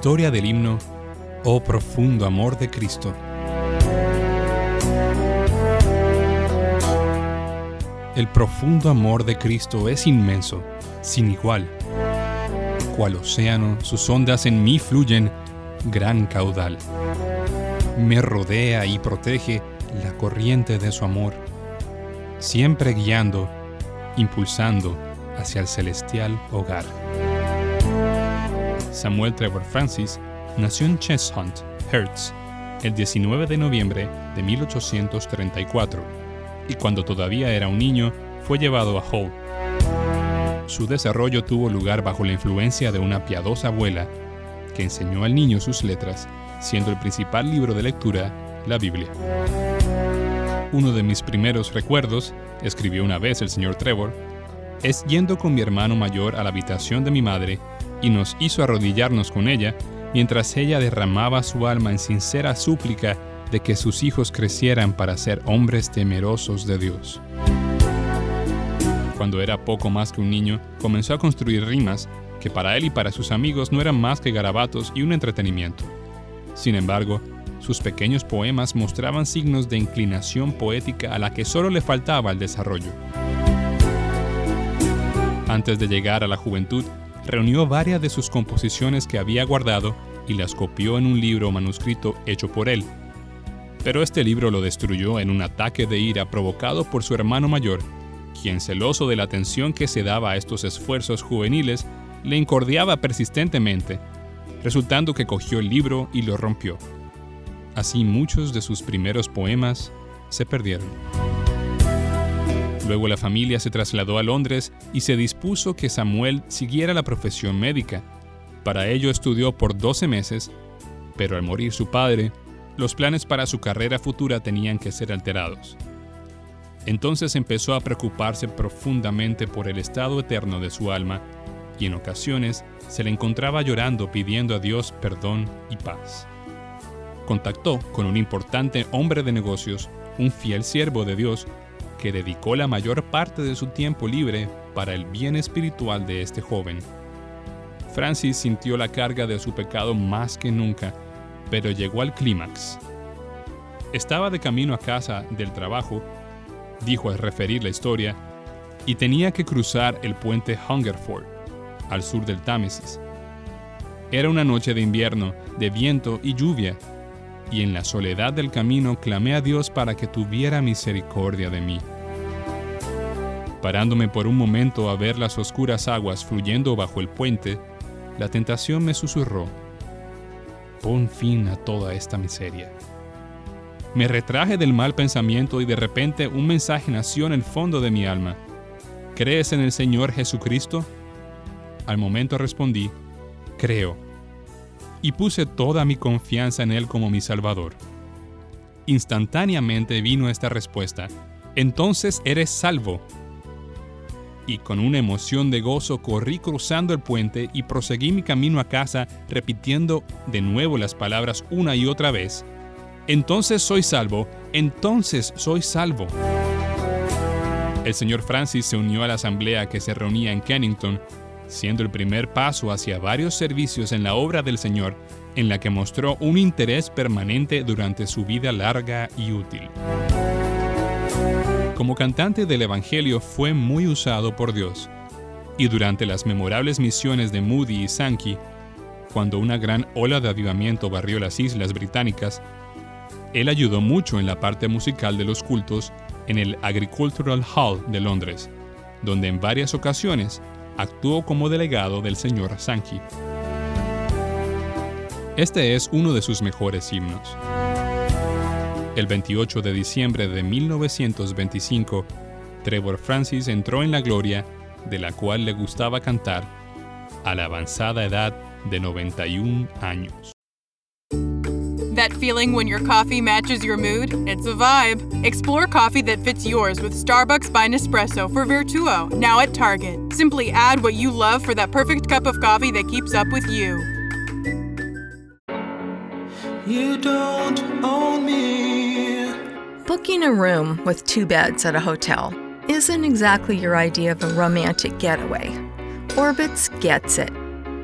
Historia del himno Oh profundo amor de Cristo. El profundo amor de Cristo es inmenso, sin igual. Cual océano, sus ondas en mí fluyen, gran caudal. Me rodea y protege la corriente de su amor, siempre guiando, impulsando hacia el celestial hogar. Samuel Trevor Francis nació en Cheshunt, Hertz, el 19 de noviembre de 1834, y cuando todavía era un niño fue llevado a Hull. Su desarrollo tuvo lugar bajo la influencia de una piadosa abuela que enseñó al niño sus letras, siendo el principal libro de lectura la Biblia. Uno de mis primeros recuerdos, escribió una vez el señor Trevor, es yendo con mi hermano mayor a la habitación de mi madre y nos hizo arrodillarnos con ella mientras ella derramaba su alma en sincera súplica de que sus hijos crecieran para ser hombres temerosos de Dios. Cuando era poco más que un niño, comenzó a construir rimas que para él y para sus amigos no eran más que garabatos y un entretenimiento. Sin embargo, sus pequeños poemas mostraban signos de inclinación poética a la que solo le faltaba el desarrollo. Antes de llegar a la juventud, reunió varias de sus composiciones que había guardado y las copió en un libro manuscrito hecho por él. Pero este libro lo destruyó en un ataque de ira provocado por su hermano mayor, quien celoso de la atención que se daba a estos esfuerzos juveniles, le incordiaba persistentemente, resultando que cogió el libro y lo rompió. Así muchos de sus primeros poemas se perdieron. Luego la familia se trasladó a Londres y se dispuso que Samuel siguiera la profesión médica. Para ello estudió por 12 meses, pero al morir su padre, los planes para su carrera futura tenían que ser alterados. Entonces empezó a preocuparse profundamente por el estado eterno de su alma y en ocasiones se le encontraba llorando pidiendo a Dios perdón y paz. Contactó con un importante hombre de negocios, un fiel siervo de Dios, que dedicó la mayor parte de su tiempo libre para el bien espiritual de este joven. Francis sintió la carga de su pecado más que nunca, pero llegó al clímax. Estaba de camino a casa del trabajo, dijo al referir la historia, y tenía que cruzar el puente Hungerford, al sur del Támesis. Era una noche de invierno, de viento y lluvia, y en la soledad del camino clamé a Dios para que tuviera misericordia de mí. Parándome por un momento a ver las oscuras aguas fluyendo bajo el puente, la tentación me susurró, pon fin a toda esta miseria. Me retraje del mal pensamiento y de repente un mensaje nació en el fondo de mi alma. ¿Crees en el Señor Jesucristo? Al momento respondí, creo y puse toda mi confianza en Él como mi Salvador. Instantáneamente vino esta respuesta, entonces eres salvo. Y con una emoción de gozo corrí cruzando el puente y proseguí mi camino a casa repitiendo de nuevo las palabras una y otra vez. Entonces soy salvo, entonces soy salvo. El señor Francis se unió a la asamblea que se reunía en Kennington siendo el primer paso hacia varios servicios en la obra del Señor, en la que mostró un interés permanente durante su vida larga y útil. Como cantante del Evangelio fue muy usado por Dios, Y durante las memorables misiones de Moody y Sankey, cuando una gran ola de avivamiento barrió las islas británicas, él ayudó mucho en la parte musical de los cultos en el Agricultural Hall de Londres, donde en varias ocasiones actuó como delegado del señor Sankey. Este es uno de sus mejores himnos. El 28 de diciembre de 1925, Trevor Francis entró en la gloria de la cual le gustaba cantar a la avanzada edad de 91 años. That feeling when your coffee matches your mood? It's a vibe. Explore coffee that fits yours with Starbucks by Nespresso for Vertuo, now at Target. Simply add what you love for that perfect cup of coffee that keeps up with you. You don't own me. Booking a room with two beds at a hotel isn't exactly your idea of a romantic getaway. Orbitz gets it.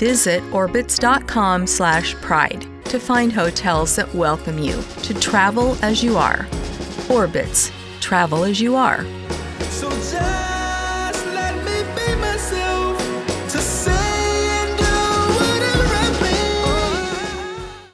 Visit orbitz.com/pride to find hotels that welcome you to travel as you are. Orbits, travel as you are. So